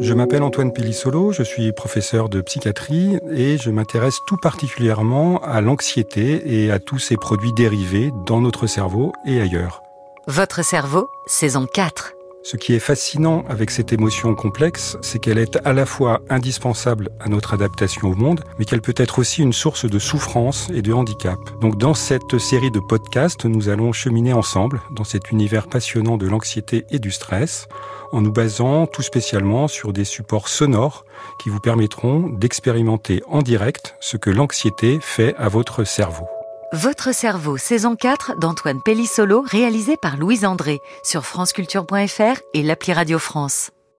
Je m'appelle Antoine Pellissolo, je suis professeur de psychiatrie et je m'intéresse tout particulièrement à l'anxiété et à tous ses produits dérivés dans notre cerveau et ailleurs. Votre cerveau, saison 4. Ce qui est fascinant avec cette émotion complexe, c'est qu'elle est à la fois indispensable à notre adaptation au monde, mais qu'elle peut être aussi une source de souffrance et de handicap. Donc dans cette série de podcasts, nous allons cheminer ensemble dans cet univers passionnant de l'anxiété et du stress, en nous basant tout spécialement sur des supports sonores qui vous permettront d'expérimenter en direct ce que l'anxiété fait à votre cerveau. Votre cerveau, saison 4 d'Antoine Pellissolo, réalisé par Louise André sur franceculture.fr et l'appli Radio France.